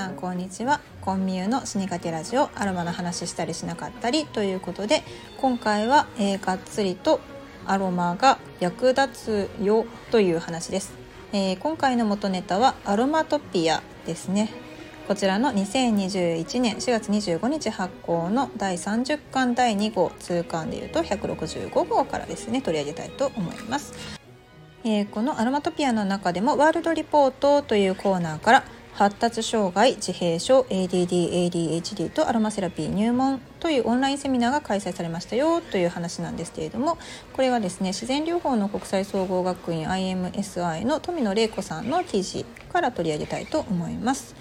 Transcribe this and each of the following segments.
さんこんにちは。コンミューの死にかけラジオアロマの話したりしなかったりということで今回は、えー、がっつりとアロマが役立つよという話です、えー、今回の元ネタはアロマトピアですね。こちらの2021年4月25日発行の第30巻第2号通巻でいうと165号からですね取り上げたいと思います。えー、このアロマトピアの中でもワールドリポートというコーナーから発達障害自閉症 ADD/ADHD とアロマセラピー入門というオンラインセミナーが開催されましたよという話なんですけれどもこれはですね自然療法の国際総合学院 IMSI の富野玲子さんの記事から取り上げたいと思います。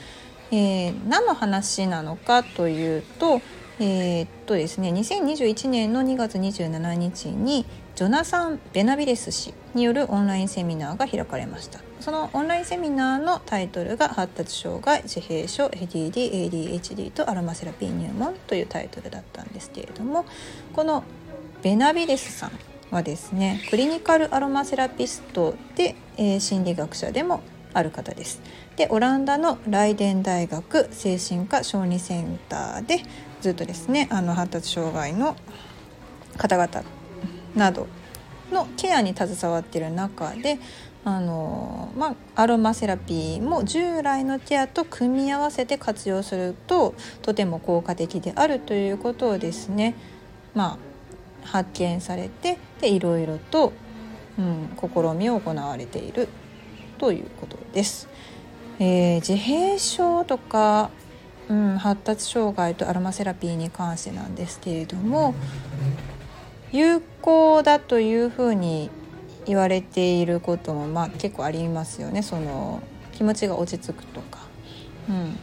えー、何の話なのかというとえー、っとですね2021年の2月27日にジョナサン・ベナビレス氏によるオンラインセミナーが開かれました。そのオンラインセミナーのタイトルが発達障害自閉症 ADD ADHD とアロマセラピー入門というタイトルだったんですけれどもこのベナビレスさんはですねクリニカルアロマセラピストで、えー、心理学者でもある方です。でオランダのライデン大学精神科小児センターでずっとですねあの発達障害の方々などのケアに携わっている中であの、まあ、アロマセラピーも従来のケアと組み合わせて活用するととても効果的であるということをですね、まあ、発見されてでいろいろと、うん、試みを行われているということです。えー、自閉症とか、うん、発達障害とアロマセラピーに関してなんですけれども有効だというふうに言われていることも、まあ、結構ありますよねその気持ちが落ち着くとか。うん、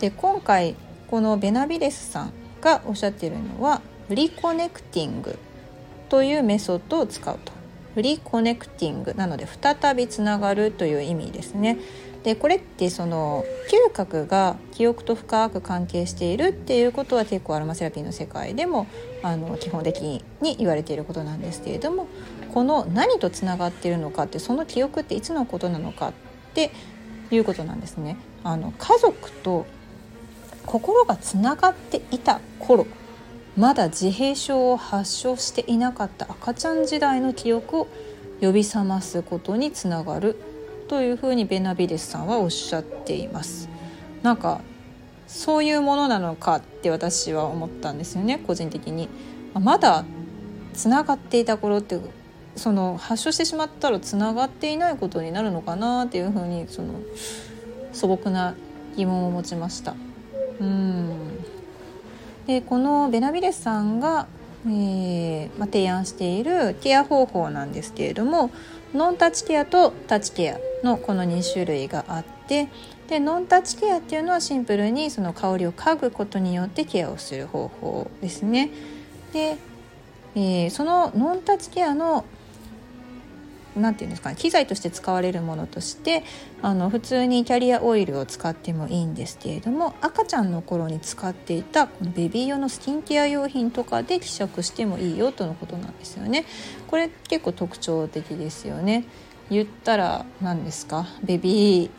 で今回このベナビレスさんがおっしゃってるのはリコネクティングというメソッドを使うと。リコネクティングなので再びつながるという意味ですね。でこれってその嗅覚が記憶と深く関係しているっていうことは結構アロマセラピーの世界でもあの基本的に言われていることなんですけれどもこの何とつながっているのかってその記憶っていつのことなのかっていうことなんですね。あの家族と心がつながっていた頃まだ自閉症を発症していなかった赤ちゃん時代の記憶を呼び覚ますことにつながるというふうにベナビデスさんはおっしゃっています。なんかそういうものなのかって私は思ったんですよね個人的に。まだつながっていた頃ってその発症してしまったらつながっていないことになるのかなっていうふうにその素朴な疑問を持ちました。うん。でこのベナビレスさんが、えーまあ、提案しているケア方法なんですけれどもノンタッチケアとタッチケアのこの2種類があってでノンタッチケアっていうのはシンプルにその香りを嗅ぐことによってケアをする方法ですね。で、えー、そのノンタッチケアの何て言うんですかね機材として使われるものとしてあの普通にキャリアオイルを使ってもいいんですけれども赤ちゃんの頃に使っていたこのベビー用のスキンケア用品とかで希釈してもいいよとのことなんですよね。これ結構特徴的ですよね。言ったら何ですか？ベビー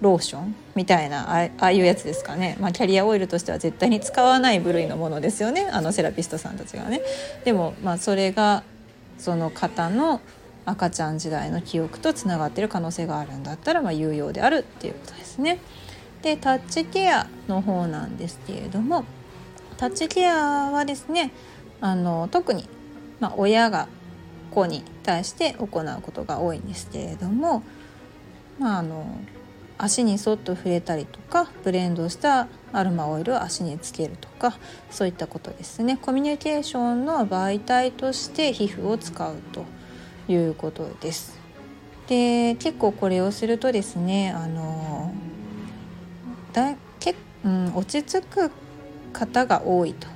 ローションみたいなああいうやつですかね、まあ、キャリアオイルとしては絶対に使わない部類のものですよねあのセラピストさんたちがね。でもまあそれがその方の赤ちゃん時代の記憶とつながってる可能性があるんだったらまあ有用であるっていうことですね。でタッチケアの方なんですけれどもタッチケアはですねあの特に、まあ、親が子に対して行うことが多いんですけれども、まあ、あの足にそっと触れたりとかブレンドしたアロマオイルを足につけるとかそういったことですねコミュニケーションの媒体として皮膚を使うということです。で結構これをするとですねあのだけ、うん、落ち着く方が多いと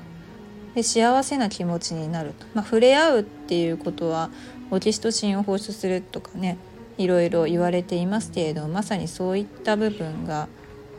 で幸せな気持ちになると、まあ、触れ合うっていうことはオキシトシンを放出するとかねいろいろ言われていますけれどまさにそういった部分が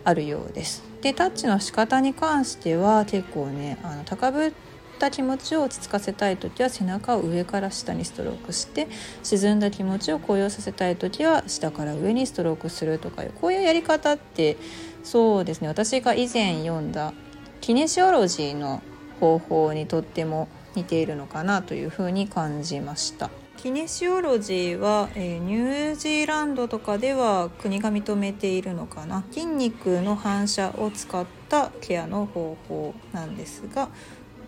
あるようです。でタッチの仕方に関しては結構ねあの高ぶった気持ちを落ち着かせたい時は背中を上から下にストロークして沈んだ気持ちを高揚させたい時は下から上にストロークするとかいうこういうやり方ってそうですね私が以前読んだキネシオロジーの方法にとっても似ているのかなというふうに感じました。キネシオロジーは、えー、ニュージーランドとかでは国が認めているのかな。筋肉の反射を使ったケアの方法なんですが、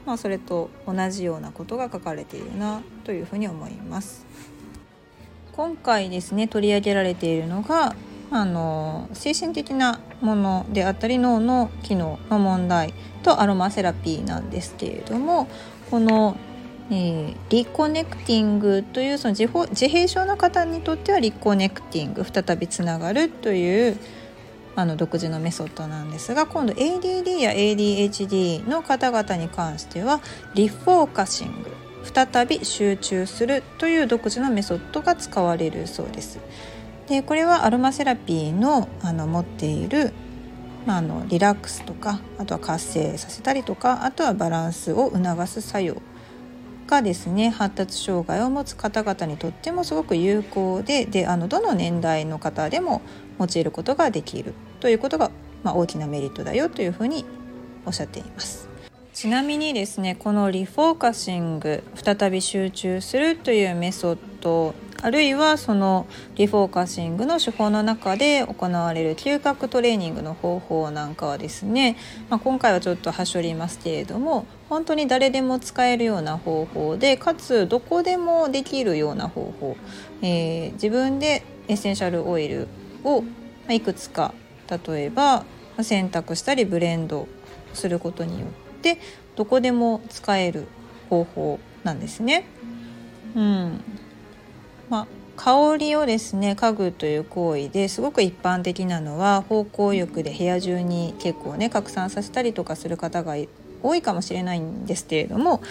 まあ、それと同じようなことが書かれているなというふうに思います。今回ですね取り上げられているのがあの精神的なものであったり脳の機能の問題とアロマセラピーなんですけれどもこの、えー、リコネクティングというその自自閉症の方にとってはリコネクティング再びつながるというあの独自のメソッドなんですが今度 ADD や ADHD の方々に関してはリフォーカシング再び集中するという独自のメソッドが使われるそうです。でこれはアロマセラピーのあの持っているまあ、あのリラックスとかあとは活性させたりとかあとはバランスを促す作用がですね発達障害を持つ方々にとってもすごく有効でであのどの年代の方でも用いることができるということが、まあ、大きなメリットだよというふうにおっしゃっています。ちなみにですねこのリフォーカシング再び集中するというメソッドあるいはそのリフォーカシングの手法の中で行われる嗅覚トレーニングの方法なんかはですね、まあ、今回はちょっとはしょりますけれども本当に誰でも使えるような方法でかつどこでもできるような方法、えー、自分でエッセンシャルオイルをいくつか例えば選択したりブレンドすることによってどこでも使える方法なんですね。うん、まあ、香りをですね嗅ぐという行為ですごく一般的なのは芳香浴で部屋中に結構ね拡散させたりとかする方が多いかもしれないんですけれども、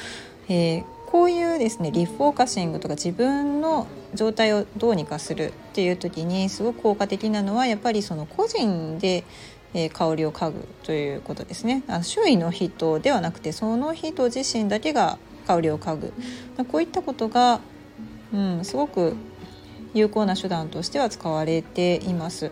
えー、こういうですねリフォーカシングとか自分の状態をどうにかするっていう時にすごく効果的なのはやっぱりその個人でえ、香りを嗅ぐということですね。あの周囲の人ではなくてその人自身だけが香りを嗅ぐ。こういったことがうん、すごく有効な手段としては使われています。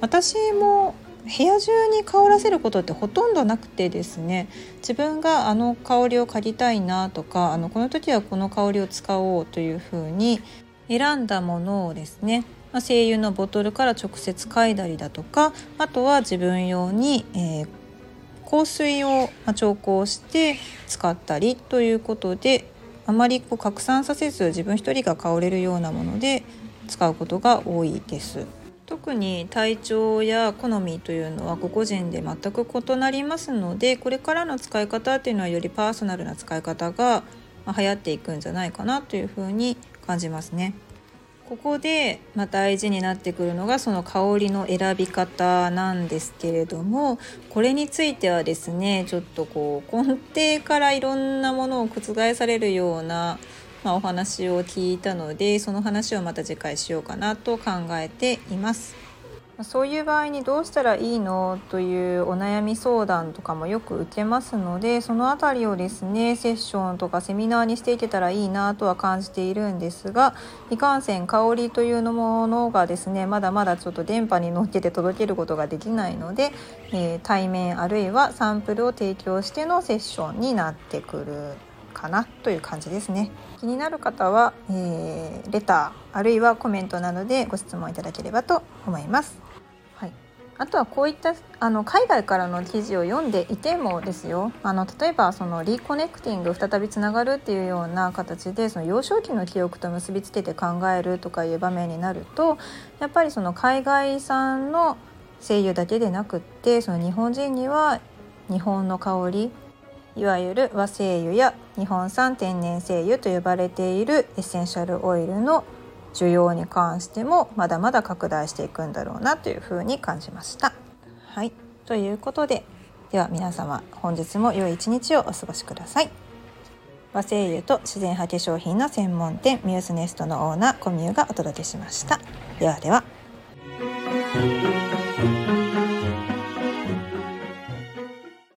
私も部屋中に香らせることってほとんどなくてですね自分があの香りを嗅ぎたいなとかあのこの時はこの香りを使おうというふうに選んだものをですねま精油のボトルから直接嗅いだりだとかあとは自分用に、えー、香水を調香して使ったりということであまりこう拡散させず自分一人が香れるようなもので使うことが多いです。特に体調や好みというのは個々人で全く異なりますのでこれからの使い方っていうのはよりパーソナルな使い方が流行っていくんじゃないかなというふうに感じますね。ここで、ま大事になってくるのがその香りの選び方なんですけれどもこれについてはですねちょっとこう根底からいろんなものを覆されるような、まあ、お話を聞いたのでその話をまた次回しようかなと考えています。そういう場合にどうしたらいいのというお悩み相談とかもよく受けますのでその辺りをですねセッションとかセミナーにしていけたらいいなとは感じているんですがいかんせん香りというものがですねまだまだちょっと電波に乗っけて届けることができないので、えー、対面あるいはサンプルを提供してのセッションになってくるかなという感じですね。気になる方は、えー、レターあるいはコメントなどでご質問いただければと思います。あとはこういったあの海外からの記事を読んでいてもですよ。あの例えばそのリコネクティング再びつながるっていうような形でその幼少期の記憶と結びつけて考えるとかいう場面になるとやっぱりその海外産の声優だけでなくってその日本人には日本の香りいわゆる和精油や日本産天然精油と呼ばれているエッセンシャルオイルの需要に関してもまだまだ拡大していくんだろうなというふうに感じました。はいということででは皆様本日も良い一日をお過ごしください。和製油と自然派化粧品の専門店ミュースネストのオーナーコミューがお届けしました。ではでは。